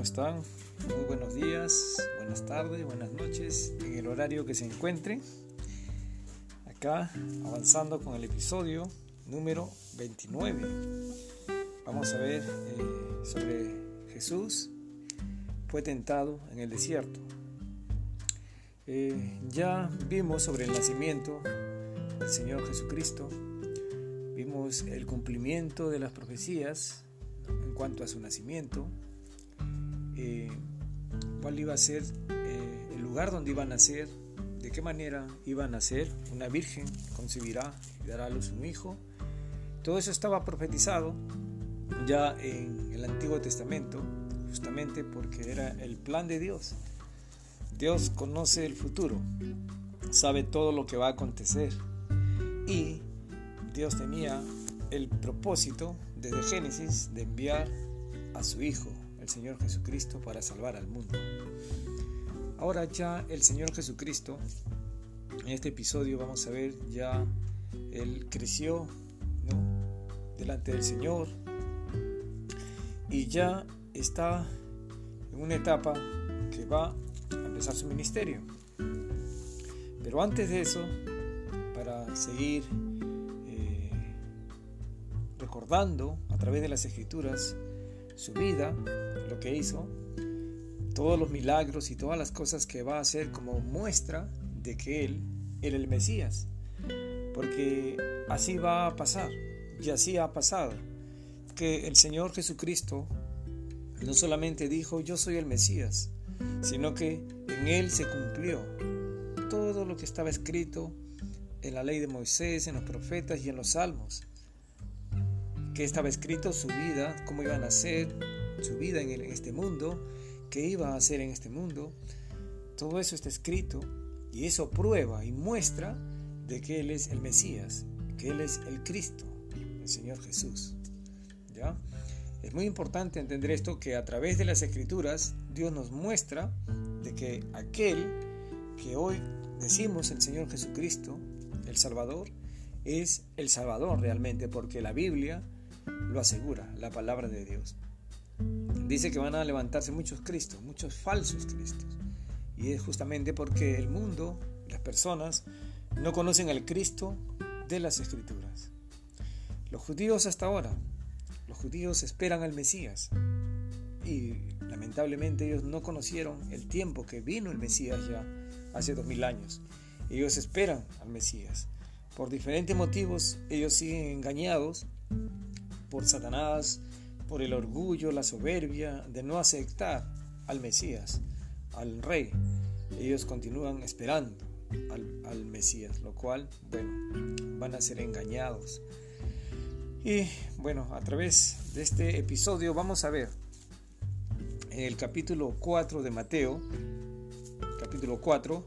¿cómo están? Muy buenos días, buenas tardes, buenas noches, en el horario que se encuentre. Acá, avanzando con el episodio número 29. Vamos a ver eh, sobre Jesús, fue tentado en el desierto. Eh, ya vimos sobre el nacimiento del Señor Jesucristo, vimos el cumplimiento de las profecías en cuanto a su nacimiento, eh, cuál iba a ser eh, el lugar donde iba a nacer, de qué manera iba a nacer, una virgen concebirá y dará a luz un hijo. Todo eso estaba profetizado ya en el Antiguo Testamento, justamente porque era el plan de Dios. Dios conoce el futuro, sabe todo lo que va a acontecer y Dios tenía el propósito desde Génesis de enviar a su Hijo, Señor Jesucristo, para salvar al mundo. Ahora ya el Señor Jesucristo, en este episodio vamos a ver ya, Él creció delante del Señor y ya está en una etapa que va a empezar su ministerio. Pero antes de eso, para seguir recordando a través de las escrituras su vida, lo que hizo, todos los milagros y todas las cosas que va a hacer como muestra de que Él era el Mesías. Porque así va a pasar, y así ha pasado, que el Señor Jesucristo no solamente dijo yo soy el Mesías, sino que en Él se cumplió todo lo que estaba escrito en la ley de Moisés, en los profetas y en los salmos que estaba escrito su vida, cómo iban a ser, su vida en, este mundo, qué iba a hacer en este mundo. Todo eso está escrito y eso prueba y muestra de que Él es el Mesías, que Él es el Cristo, el Señor Jesús. ¿Ya? Es muy importante entender esto que a través de las escrituras Dios nos muestra de que aquel que hoy decimos el Señor Jesucristo, el Salvador, es el Salvador realmente, porque la Biblia lo asegura la palabra de Dios. Dice que van a levantarse muchos Cristos, muchos falsos Cristos. Y es justamente porque el mundo, las personas, no conocen al Cristo de las Escrituras. Los judíos hasta ahora, los judíos esperan al Mesías. Y lamentablemente ellos no conocieron el tiempo que vino el Mesías ya hace dos mil años. Ellos esperan al Mesías. Por diferentes motivos ellos siguen engañados por Satanás, por el orgullo, la soberbia de no aceptar al Mesías, al Rey. Ellos continúan esperando al, Mesías, lo cual, bueno, van a ser engañados. Y bueno, a través de este episodio vamos a ver en el capítulo 4 de Mateo, capítulo 4,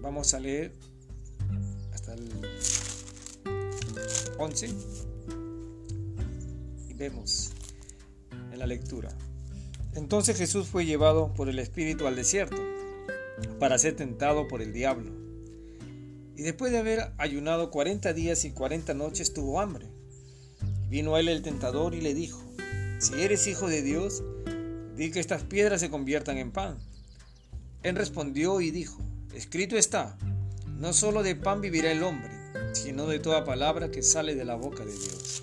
vamos a leer hasta el 11 vemos en la lectura. Entonces Jesús fue llevado por el Espíritu al desierto para ser tentado por el diablo. Y después de haber ayunado 40 días y 40 noches tuvo hambre. Vino a él el tentador y le dijo, si eres hijo de Dios, di que estas piedras se conviertan en pan. Él respondió y dijo, escrito está, no solo de pan vivirá el hombre, sino de toda palabra que sale de la boca de Dios.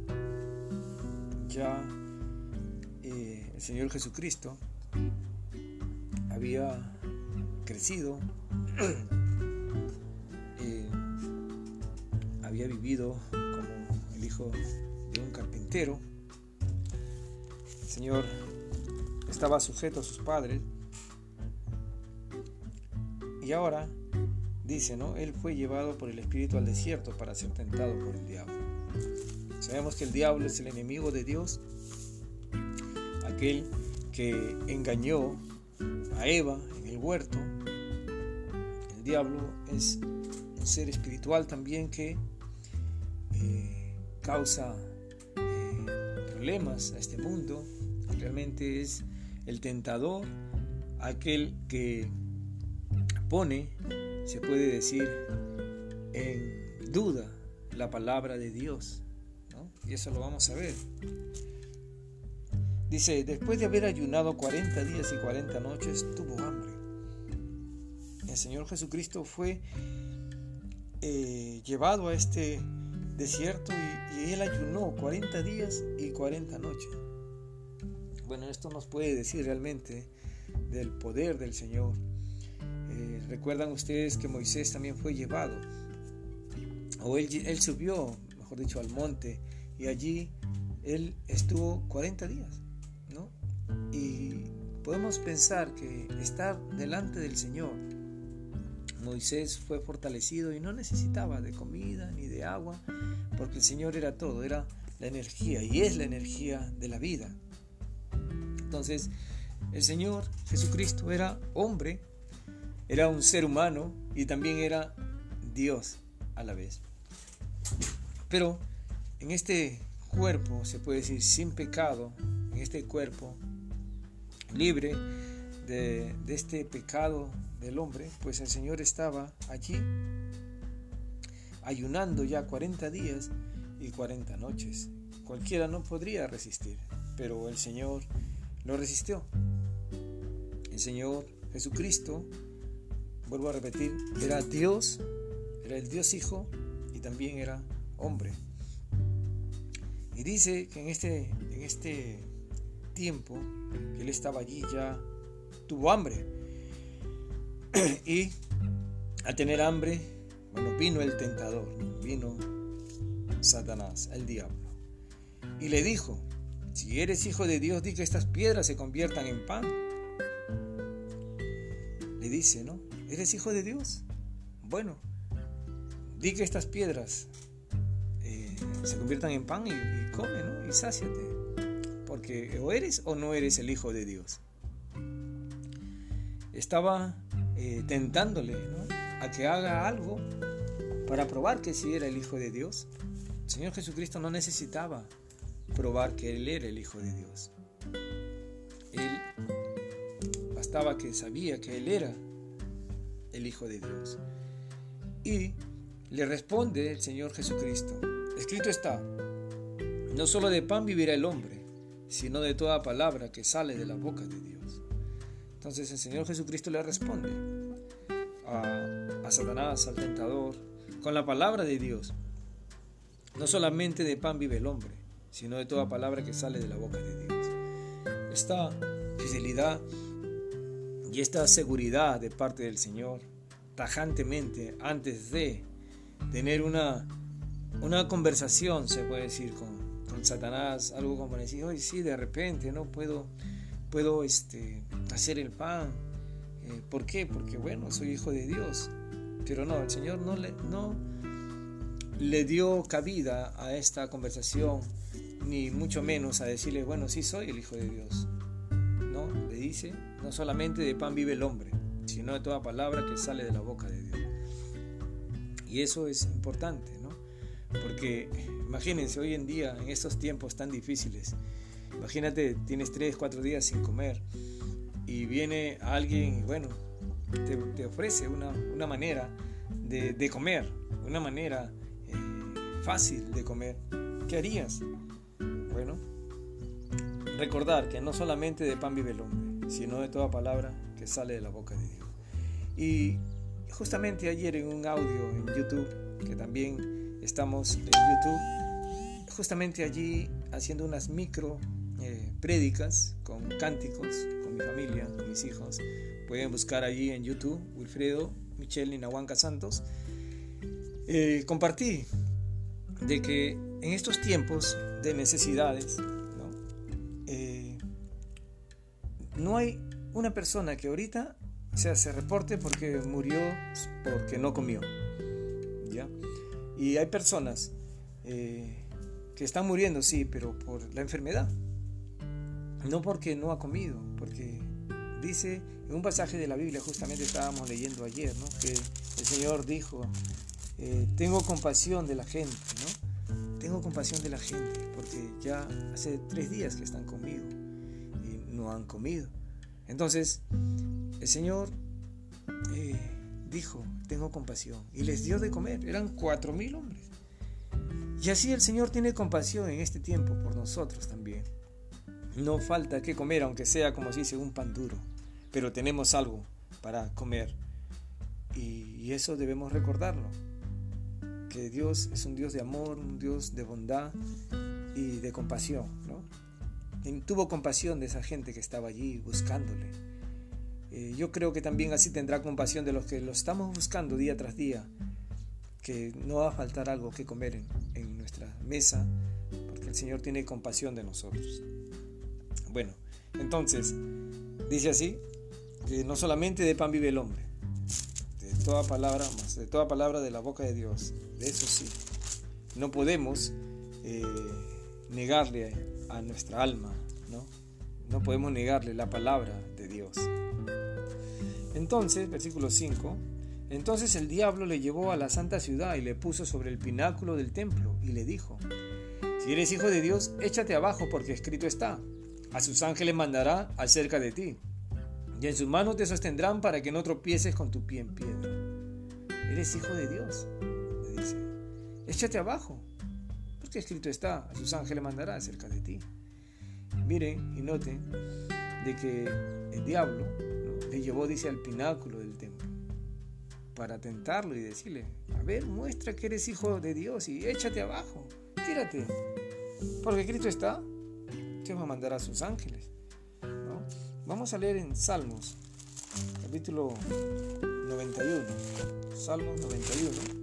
ya eh, el Señor Jesucristo había crecido, eh, había vivido como el hijo de un carpintero. El Señor estaba sujeto a sus padres. Y ahora dice, ¿no? Él fue llevado por el Espíritu al desierto para ser tentado por el diablo. Sabemos que el diablo es el enemigo de Dios, aquel que engañó a Eva en el huerto. El diablo es un ser espiritual también que eh, causa eh, problemas a este mundo. Realmente es el tentador, aquel que pone, se puede decir, en duda la palabra de Dios. Y eso lo vamos a ver. Dice, después de haber ayunado 40 días y 40 noches, tuvo hambre. El Señor Jesucristo fue eh, llevado a este desierto y, él ayunó 40 días y 40 noches. Bueno, esto nos puede decir realmente del poder del Señor. Eh, Recuerdan ustedes que Moisés también fue llevado, o él, él subió, mejor dicho, al monte y allí él estuvo 40 días, ¿no? Y podemos pensar que estar delante del Señor, Moisés fue fortalecido y no necesitaba de comida ni de agua, porque el Señor era todo, era la energía y es la energía de la vida. Entonces, el Señor Jesucristo era hombre, era un ser humano y también era Dios a la vez. Pero en este cuerpo, se puede decir, sin pecado, en este cuerpo libre de, este pecado del hombre, pues el Señor estaba allí ayunando ya 40 días y 40 noches. Cualquiera no podría resistir, pero el Señor lo resistió. El Señor Jesucristo, vuelvo a repetir, era Dios, era el Dios Hijo y también era hombre. Y dice que en este, en este tiempo que él estaba allí ya tuvo hambre. y al tener hambre, bueno, vino el tentador, vino Satanás, el diablo. Y le dijo, si eres hijo de Dios, di que estas piedras se conviertan en pan. Le dice, ¿no? ¿Eres hijo de Dios? Bueno, di que estas piedras se conviertan en pan y, come. Y sáciate. Porque o eres o no eres el Hijo de Dios. Estaba eh, tentándole a que haga algo para probar que sí era el Hijo de Dios. El Señor Jesucristo no necesitaba probar que Él era el Hijo de Dios. Él bastaba que sabía que Él era el Hijo de Dios. Y le responde el Señor Jesucristo, Escrito está, no solo de pan vivirá el hombre, sino de toda palabra que sale de la boca de Dios. Entonces el Señor Jesucristo le responde a, a Satanás, al tentador, con la palabra de Dios. No solamente de pan vive el hombre, sino de toda palabra que sale de la boca de Dios. Esta fidelidad y esta seguridad de parte del Señor, tajantemente, antes de tener una una conversación, se puede decir, con, Satanás, algo como decir, hoy sí, de repente, no puedo, puedo este, hacer el pan. Eh, ¿Por qué? Porque bueno, soy hijo de Dios. Pero no, el Señor no le, no le dio cabida a esta conversación, ni mucho menos a decirle, bueno, sí soy el hijo de Dios. No, le dice, no solamente de pan vive el hombre, sino de toda palabra que sale de la boca de Dios. Y eso es importante, ¿no? Porque imagínense hoy en día, en estos tiempos tan difíciles, imagínate, tienes 3, 4 días sin comer y viene alguien y bueno, te, ofrece una, manera de, comer, una manera eh, fácil de comer. ¿Qué harías? Bueno, recordar que no solamente de pan vive el hombre, sino de toda palabra que sale de la boca de Dios. Y justamente ayer en un audio en YouTube, que también Estamos en YouTube, justamente allí haciendo unas micro eh, prédicas con cánticos, con mi familia, con mis hijos, pueden buscar allí en YouTube, Wilfredo Michel Ninahuanca Santos, eh, compartí de que en estos tiempos de necesidades, ¿no? Eh, no hay una persona que ahorita sea, se reporte porque murió, porque no comió. ¿ya? Y hay personas eh, que están muriendo, sí, pero por la enfermedad. No porque no ha comido, porque dice en un pasaje de la Biblia, justamente estábamos leyendo ayer, ¿no? que el Señor dijo, eh, tengo compasión de la gente, ¿no? Tengo compasión de la gente, porque ya hace tres días que están conmigo y no han comido. Entonces, el Señor eh, dijo, tengo compasión, y les dio de comer. Eran cuatro mil hombres. Y así el Señor tiene compasión en este tiempo por nosotros también. No falta que comer, aunque sea como se dice, un pan duro, pero tenemos algo para comer. Y, eso debemos recordarlo, que Dios es un Dios de amor, un Dios de bondad y de compasión. ¿no? tuvo compasión de esa gente que estaba allí buscándole. Eh, yo creo que también así tendrá compasión de los que lo estamos buscando día tras día, que no va a faltar algo que comer en, en nuestra mesa, porque el Señor tiene compasión de nosotros. Bueno, entonces, dice así, que no solamente de pan vive el hombre, de toda palabra, más de toda palabra de la boca de Dios, de eso sí, no podemos eh, negarle a nuestra alma, ¿no? No podemos negarle la palabra de Dios. Entonces, versículo 5, entonces el diablo le llevó a la santa ciudad y le puso sobre el pináculo del templo y le dijo, si eres hijo de Dios, échate abajo porque escrito está, a sus ángeles mandará acerca de ti, y en sus manos te sostendrán para que no tropieces con tu pie en piedra. Eres hijo de Dios, le dice, échate abajo, porque escrito está, a sus ángeles mandará acerca de ti. Miren y noten de que el diablo le llevó, dice, al pináculo para tentarlo y decirle, a ver, muestra que eres hijo de Dios y échate abajo, tírate, porque Cristo está, Dios va a mandar a sus ángeles. Vamos a leer en Salmos, capítulo 91, Salmos 91.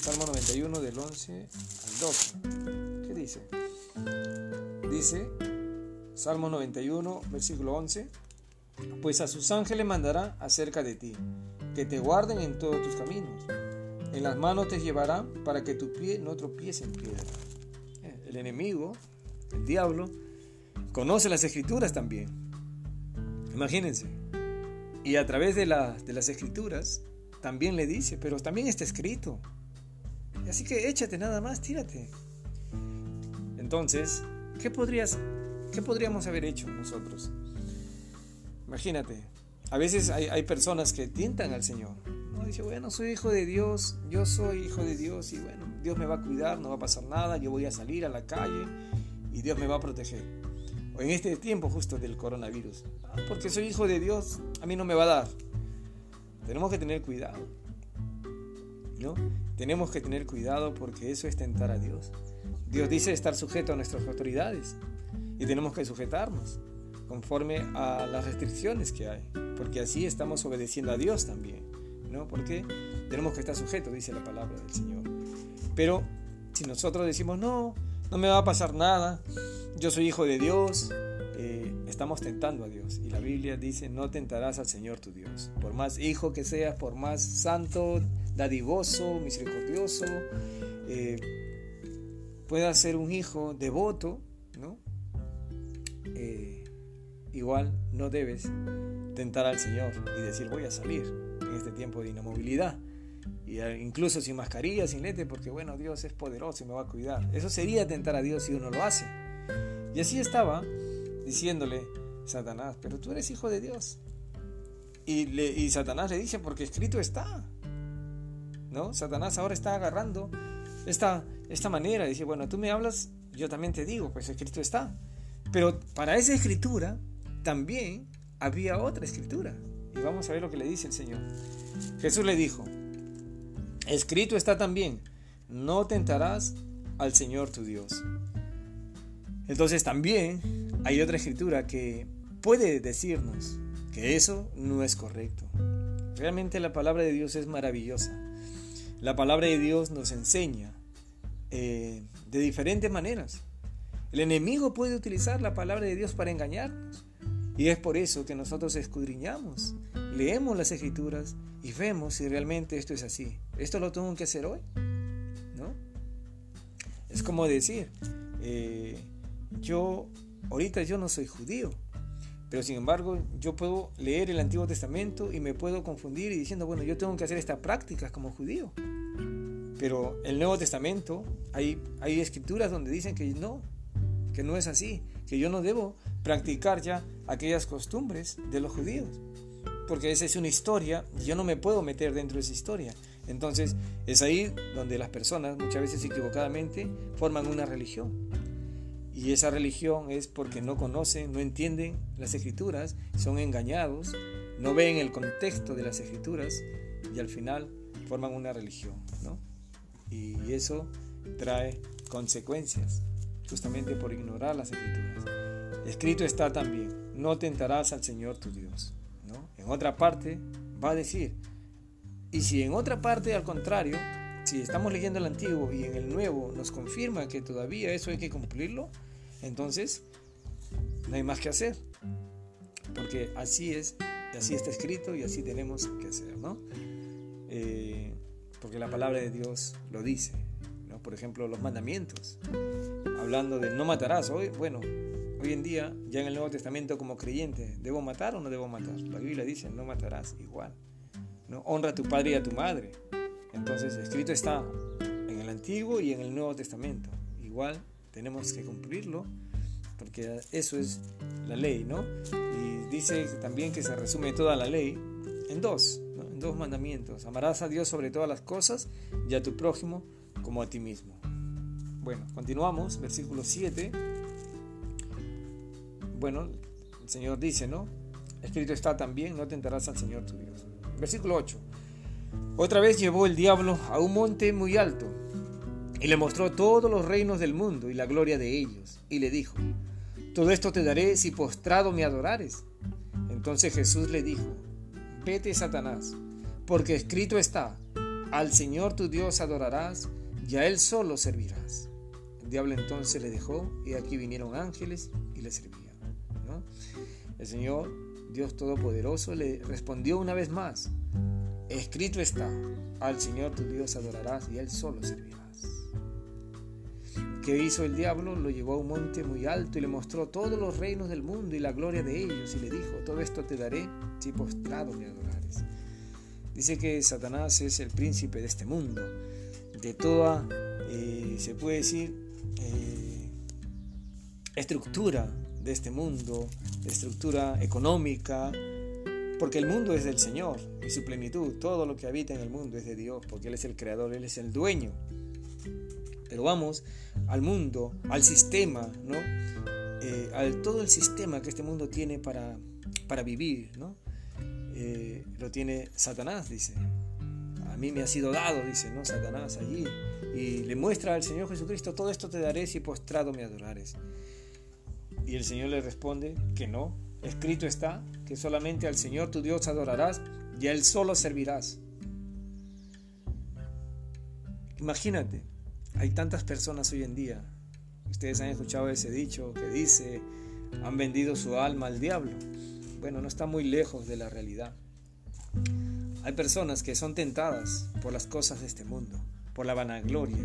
Salmo 91 del 11 al 12. ¿Qué dice? Dice, Salmo 91, versículo 11, pues a sus ángeles mandará acerca de ti, que te guarden en todos tus caminos. En las manos te llevará para que tu pie no tropiece en piedra. Eh, el enemigo, el diablo, conoce las escrituras también. Imagínense. Y a través de, de las escrituras también le dice, pero también está escrito. Así que échate nada más, tírate. Entonces, ¿qué podrías ¿Qué podríamos haber hecho nosotros? Imagínate, a veces hay, personas que tientan al Señor. ¿no? Dice, bueno, soy hijo de Dios, yo soy hijo de Dios y bueno, Dios me va a cuidar, no va a pasar nada, yo voy a salir a la calle y Dios me va a proteger. O en este tiempo justo del coronavirus, ah, porque soy hijo de Dios, a mí no me va a dar. Tenemos que tener cuidado. ¿no? Tenemos que tener cuidado porque eso es tentar a Dios. Dios dice estar sujeto a nuestras autoridades y tenemos que sujetarnos conforme a las restricciones que hay, porque así estamos obedeciendo a Dios también, ¿no? Porque tenemos que estar sujetos, dice la palabra del Señor. Pero si nosotros decimos, no, no me va a pasar nada, yo soy hijo de Dios, eh, estamos tentando a Dios. Y la Biblia dice, no tentarás al Señor tu Dios. Por más hijo que seas, por más santo, dadivoso, misericordioso, eh, puedas ser un hijo devoto, igual no debes tentar al Señor y decir voy a salir en este tiempo de inamovilidad. Y incluso sin mascarilla, sin lente, porque bueno, Dios es poderoso y me va a cuidar. Eso sería tentar a Dios si uno lo hace. Y así estaba diciéndole Satanás, pero tú eres hijo de Dios. Y, le, y Satanás le dice, porque escrito está. ¿No? Satanás ahora está agarrando esta, esta manera. Dice, bueno, tú me hablas, yo también te digo, pues escrito está. Pero para esa escritura también había otra escritura. Y vamos a ver lo que le dice el Señor. Jesús le dijo, escrito está también, no tentarás al Señor tu Dios. Entonces también hay otra escritura que puede decirnos que eso no es correcto. Realmente la palabra de Dios es maravillosa. La palabra de Dios nos enseña eh, de diferentes maneras. El enemigo puede utilizar la palabra de Dios para engañarnos. Y es por eso que nosotros escudriñamos, leemos las escrituras y vemos si realmente esto es así. ¿Esto lo tengo que hacer hoy? ¿No? Es como decir, eh, yo, ahorita yo no soy judío, pero sin embargo yo puedo leer el Antiguo Testamento y me puedo confundir y diciendo, bueno, yo tengo que hacer esta práctica como judío. Pero el Nuevo Testamento, hay, hay escrituras donde dicen que no, que no es así, que yo no debo practicar ya aquellas costumbres de los judíos, porque esa es una historia yo no me puedo meter dentro de esa historia. Entonces es ahí donde las personas muchas veces equivocadamente forman una religión. Y esa religión es porque no conocen, no entienden las escrituras, son engañados, no ven el contexto de las escrituras y al final forman una religión. ¿no? Y eso trae consecuencias, justamente por ignorar las escrituras. Escrito está también, no tentarás al Señor tu Dios. ¿no? En otra parte va a decir, y si en otra parte al contrario, si estamos leyendo el antiguo y en el nuevo nos confirma que todavía eso hay que cumplirlo, entonces no hay más que hacer. Porque así es, así está escrito y así tenemos que hacer, ¿no? Eh, porque la palabra de Dios lo dice. ¿no? Por ejemplo, los mandamientos. Hablando de no matarás. Hoy, bueno, hoy en día, ya en el Nuevo Testamento como creyente, ¿debo matar o no debo matar? La Biblia dice, no matarás igual. ¿no? Honra a tu padre y a tu madre. Entonces, escrito está en el Antiguo y en el Nuevo Testamento. Igual tenemos que cumplirlo, porque eso es la ley, ¿no? Y dice también que se resume toda la ley en dos dos mandamientos. Amarás a Dios sobre todas las cosas y a tu prójimo como a ti mismo. Bueno, continuamos, versículo 7. Bueno, el Señor dice, ¿no? Escrito está también, no tentarás al Señor tu Dios. Versículo 8. Otra vez llevó el diablo a un monte muy alto y le mostró todos los reinos del mundo y la gloria de ellos. Y le dijo, todo esto te daré si postrado me adorares. Entonces Jesús le dijo, vete Satanás, porque escrito está, al Señor tu Dios adorarás y a Él solo servirás. El diablo entonces le dejó y aquí vinieron ángeles y le El Señor, Dios Todopoderoso, le respondió una vez más, escrito está, al Señor tu Dios adorarás y Él solo servirás. ¿Qué hizo el diablo? Lo llevó a un monte muy alto y le mostró todos los reinos del mundo y la gloria de ellos y le dijo, todo esto te daré si postrado me adorares. Dice que Satanás es el príncipe de este mundo, de toda, eh, se puede decir, eh, estructura de este mundo, estructura económica, porque el mundo es del Señor y su plenitud, todo lo que habita en el mundo es de Dios, porque Él es el creador, Él es el dueño. Pero vamos al mundo, al sistema, ¿no? Eh, al todo el sistema que este mundo tiene para, para vivir, ¿no? Eh, lo tiene Satanás, dice. A mí me ha sido dado, dice, ¿no? Satanás allí. Y le muestra al Señor Jesucristo, todo esto te daré si postrado me adorares. Y el Señor le responde que no. Escrito está que solamente al Señor tu Dios adorarás y a Él solo servirás. Imagínate, hay tantas personas hoy en día. Ustedes han escuchado ese dicho que dice, han vendido su alma al diablo bueno, no está muy lejos de la realidad. Hay personas que son tentadas por las cosas de este mundo, por la vanagloria,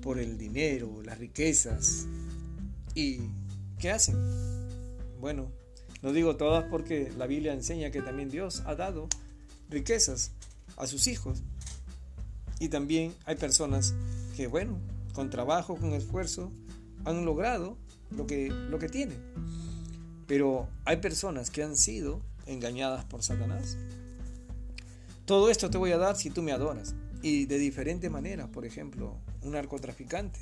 por el dinero, las riquezas. ¿Y qué hacen? Bueno, no digo todas porque la Biblia enseña que también Dios ha dado riquezas a sus hijos. Y también hay personas que, bueno, con trabajo, con esfuerzo, han logrado lo que, lo que tienen. Pero hay personas que han sido engañadas por Satanás. Todo esto te voy a dar si tú me adoras. Y de diferentes maneras, por ejemplo, un narcotraficante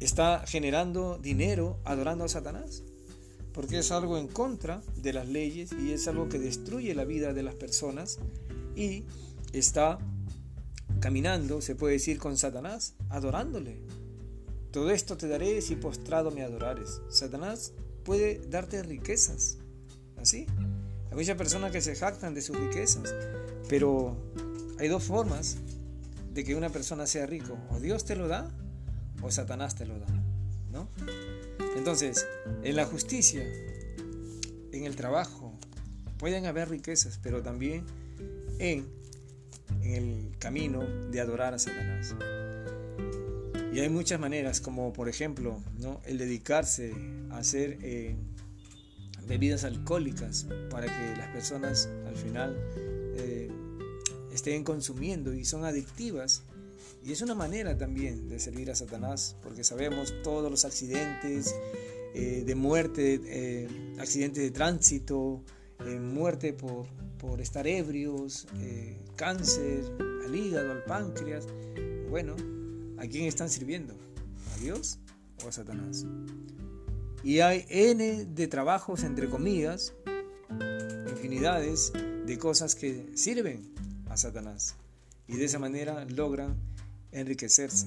está generando dinero adorando a Satanás. Porque es algo en contra de las leyes y es algo que destruye la vida de las personas y está caminando, se puede decir, con Satanás, adorándole. Todo esto te daré si postrado me adorares. Satanás puede darte riquezas. Así. Hay muchas personas que se jactan de sus riquezas, pero hay dos formas de que una persona sea rico. O Dios te lo da o Satanás te lo da. ¿no? Entonces, en la justicia, en el trabajo, pueden haber riquezas, pero también en, en el camino de adorar a Satanás. Y hay muchas maneras, como por ejemplo, ¿no? el dedicarse a hacer eh, bebidas alcohólicas para que las personas al final eh, estén consumiendo y son adictivas. Y es una manera también de servir a Satanás, porque sabemos todos los accidentes eh, de muerte, accidentes de tránsito, muerte por, por, estar ebrios, cáncer al hígado, al páncreas. Bueno, ¿A quién están sirviendo? ¿A Dios o a Satanás? Y hay N de trabajos, entre comillas, infinidades de cosas que sirven a Satanás. Y de esa manera logran enriquecerse.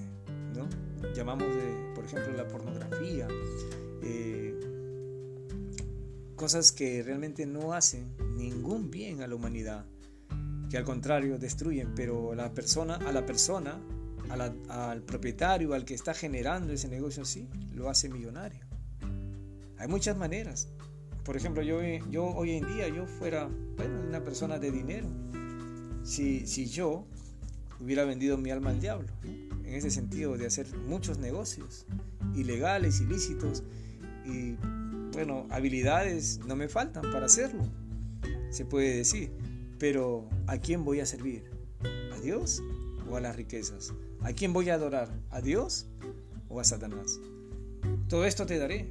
¿no? Llamamos, de, por ejemplo, la pornografía. Eh, cosas que realmente no hacen ningún bien a la humanidad. Que al contrario destruyen. Pero la persona, a la persona al propietario, al que está generando ese negocio así, lo hace millonario. Hay muchas maneras. Por ejemplo, yo, yo hoy en día yo fuera una persona de dinero. Si, si yo hubiera vendido mi alma al diablo, en ese sentido de hacer muchos negocios ilegales, ilícitos, y bueno, habilidades no me faltan para hacerlo, se puede decir. Pero ¿a quién voy a servir? ¿A Dios o a las riquezas? ¿A quién voy a adorar? ¿A Dios o a Satanás? Todo esto te daré.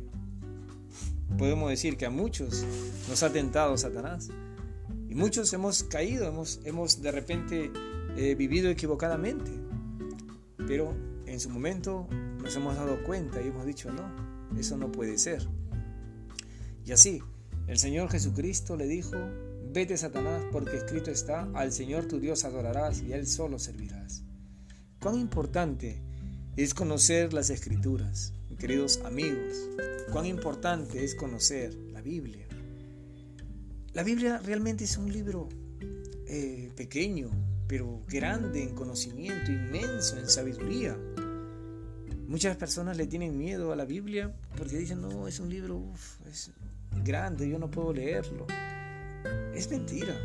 Podemos decir que a muchos nos ha tentado Satanás. Y muchos hemos caído, hemos, hemos de repente eh, vivido equivocadamente. Pero en su momento nos hemos dado cuenta y hemos dicho, no, eso no puede ser. Y así, el Señor Jesucristo le dijo, vete Satanás porque escrito está, al Señor tu Dios adorarás y a Él solo servirás. Cuán importante es conocer las escrituras, queridos amigos. Cuán importante es conocer la Biblia. La Biblia realmente es un libro eh, pequeño, pero grande en conocimiento, inmenso en sabiduría. Muchas personas le tienen miedo a la Biblia porque dicen, no, es un libro es grande, yo no puedo leerlo. Es mentira.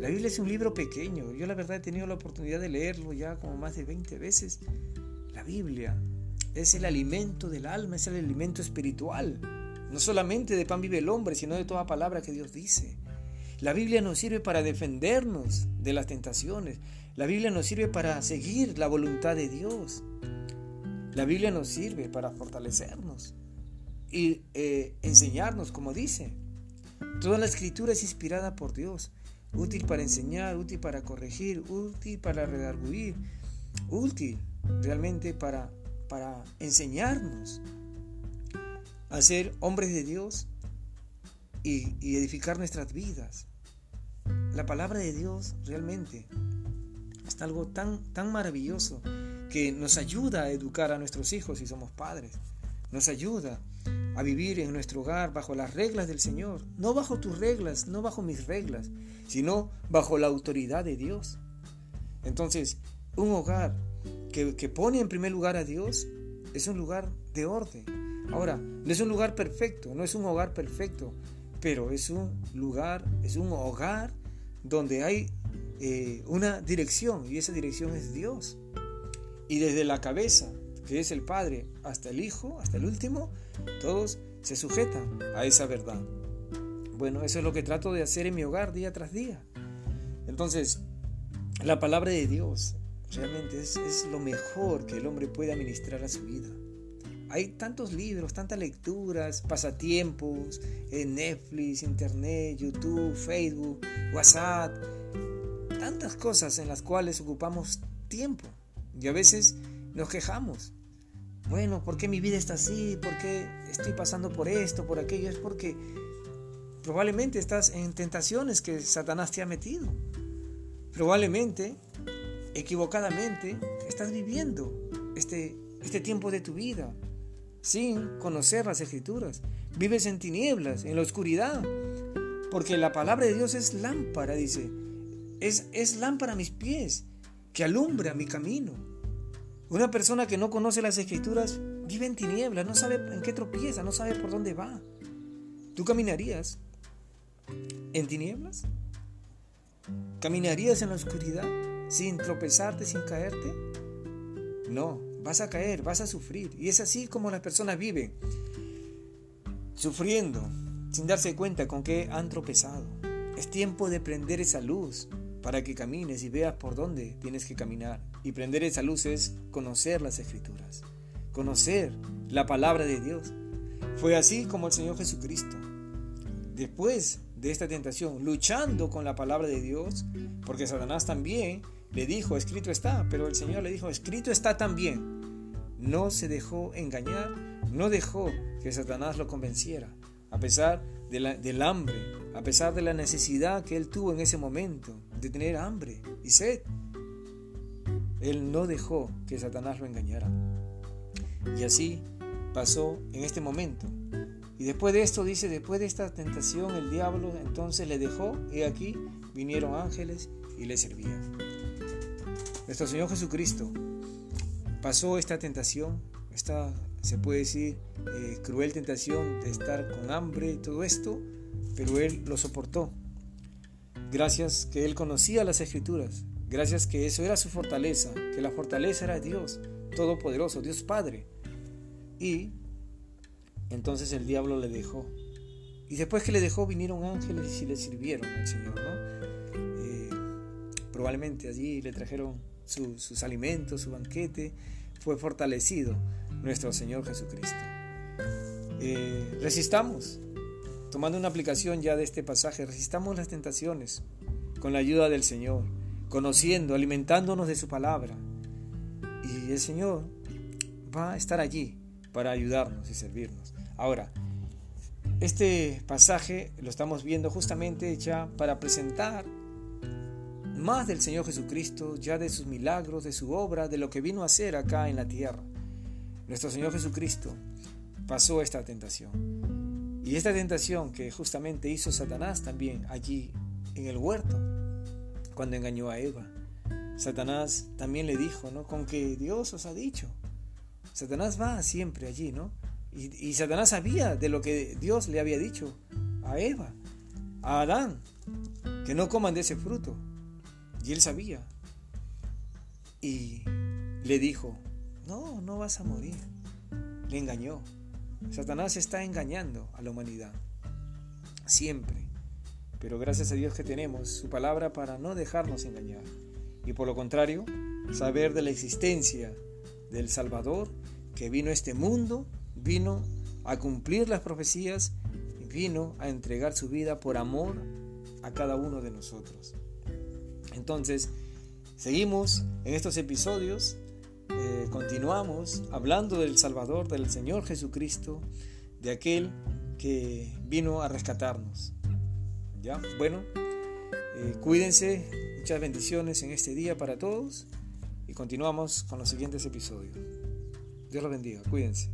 La Biblia es un libro pequeño. Yo la verdad he tenido la oportunidad de leerlo ya como más de 20 veces. La Biblia es el alimento del alma, es el alimento espiritual. No solamente de pan vive el hombre, sino de toda palabra que Dios dice. La Biblia nos sirve para defendernos de las tentaciones. La Biblia nos sirve para seguir la voluntad de Dios. La Biblia nos sirve para fortalecernos y eh, enseñarnos, como dice. Toda la escritura es inspirada por Dios útil para enseñar, útil para corregir, útil para redarguir, útil realmente para, para enseñarnos a ser hombres de Dios y, edificar nuestras vidas. La palabra de Dios realmente es algo tan, tan maravilloso que nos ayuda a educar a nuestros hijos si somos padres. Nos ayuda a vivir en nuestro hogar bajo las reglas del Señor, no bajo tus reglas, no bajo mis reglas, sino bajo la autoridad de Dios. Entonces, un hogar que, que pone en primer lugar a Dios es un lugar de orden. Ahora, no es un lugar perfecto, no es un hogar perfecto, pero es un lugar, es un hogar donde hay eh, una dirección y esa dirección es Dios. Y desde la cabeza, que es el Padre, hasta el Hijo, hasta el último, todos se sujetan a esa verdad. Bueno, eso es lo que trato de hacer en mi hogar día tras día. Entonces, la palabra de Dios realmente es, lo mejor que el hombre puede administrar a su vida. Hay tantos libros, tantas lecturas, pasatiempos, en Netflix, Internet, YouTube, Facebook, WhatsApp, tantas cosas en las cuales ocupamos tiempo. Y a veces nos quejamos bueno, ¿por qué mi vida está así? ¿Por qué estoy pasando por esto, por aquello? Es porque probablemente estás en tentaciones que Satanás te ha metido. Probablemente, equivocadamente, estás viviendo este, este tiempo de tu vida sin conocer las escrituras. Vives en tinieblas, en la oscuridad. Porque la palabra de Dios es lámpara, dice. Es, es lámpara a mis pies, que alumbra mi camino. Una persona que no conoce las escrituras vive en tinieblas, no sabe en qué tropieza, no sabe por dónde va. ¿Tú caminarías en tinieblas? ¿Caminarías en la oscuridad sin tropezarte, sin caerte? No, vas a caer, vas a sufrir. Y es así como las personas viven, sufriendo, sin darse cuenta con qué han tropezado. Es tiempo de prender esa luz para que camines y veas por dónde tienes que caminar. Y prender esa luz es conocer las escrituras, conocer la palabra de Dios. Fue así como el Señor Jesucristo, después de esta tentación, luchando con la palabra de Dios, porque Satanás también le dijo, escrito está, pero el Señor le dijo, escrito está también. No se dejó engañar, no dejó que Satanás lo convenciera, a pesar del hambre, a pesar de la necesidad que él tuvo en ese momento de tener hambre y sed. Él no dejó que Satanás lo engañara. Y así pasó en este momento. Y después de esto dice, después de esta tentación, el diablo entonces le dejó y aquí vinieron ángeles y le servían. Nuestro Señor Jesucristo pasó esta tentación, esta, se puede decir, eh, cruel tentación de estar con hambre todo esto, pero Él lo soportó. Gracias que Él conocía las escrituras, gracias que eso era su fortaleza, que la fortaleza era Dios Todopoderoso, Dios Padre. Y entonces el diablo le dejó. Y después que le dejó vinieron ángeles y le sirvieron al Señor, ¿no? Eh, probablemente allí le trajeron sus alimentos, su banquete, fue fortalecido nuestro Señor Jesucristo. Eh, resistamos, tomando una aplicación ya de este pasaje, resistamos las tentaciones con la ayuda del Señor, conociendo, alimentándonos de su palabra. Y el Señor va a estar allí para ayudarnos y servirnos. Ahora, este pasaje lo estamos viendo justamente ya para presentar más del Señor Jesucristo, ya de sus milagros, de su obra, de lo que vino a hacer acá en la tierra. Nuestro Señor Jesucristo pasó esta tentación. Y esta tentación que justamente hizo Satanás también allí en el huerto, cuando engañó a Eva. Satanás también le dijo, ¿no? Con que Dios os ha dicho. Satanás va siempre allí, ¿no? Y, Satanás sabía de lo que Dios le había dicho a Eva, a Adán, que no coman de ese fruto. Y él sabía. Y le dijo, no, no vas a morir. Le engañó. Satanás está engañando a la humanidad. Siempre. Pero gracias a Dios que tenemos su palabra para no dejarnos engañar. Y por lo contrario, saber de la existencia del Salvador que vino a este mundo, vino a cumplir las profecías, vino a entregar su vida por amor a cada uno de nosotros. Entonces, seguimos en estos episodios, eh, continuamos hablando del Salvador, del Señor Jesucristo, de aquel que vino a rescatarnos. ¿Ya? Bueno, eh, cuídense, muchas bendiciones en este día para todos y continuamos con los siguientes episodios. Dios los bendiga, cuídense.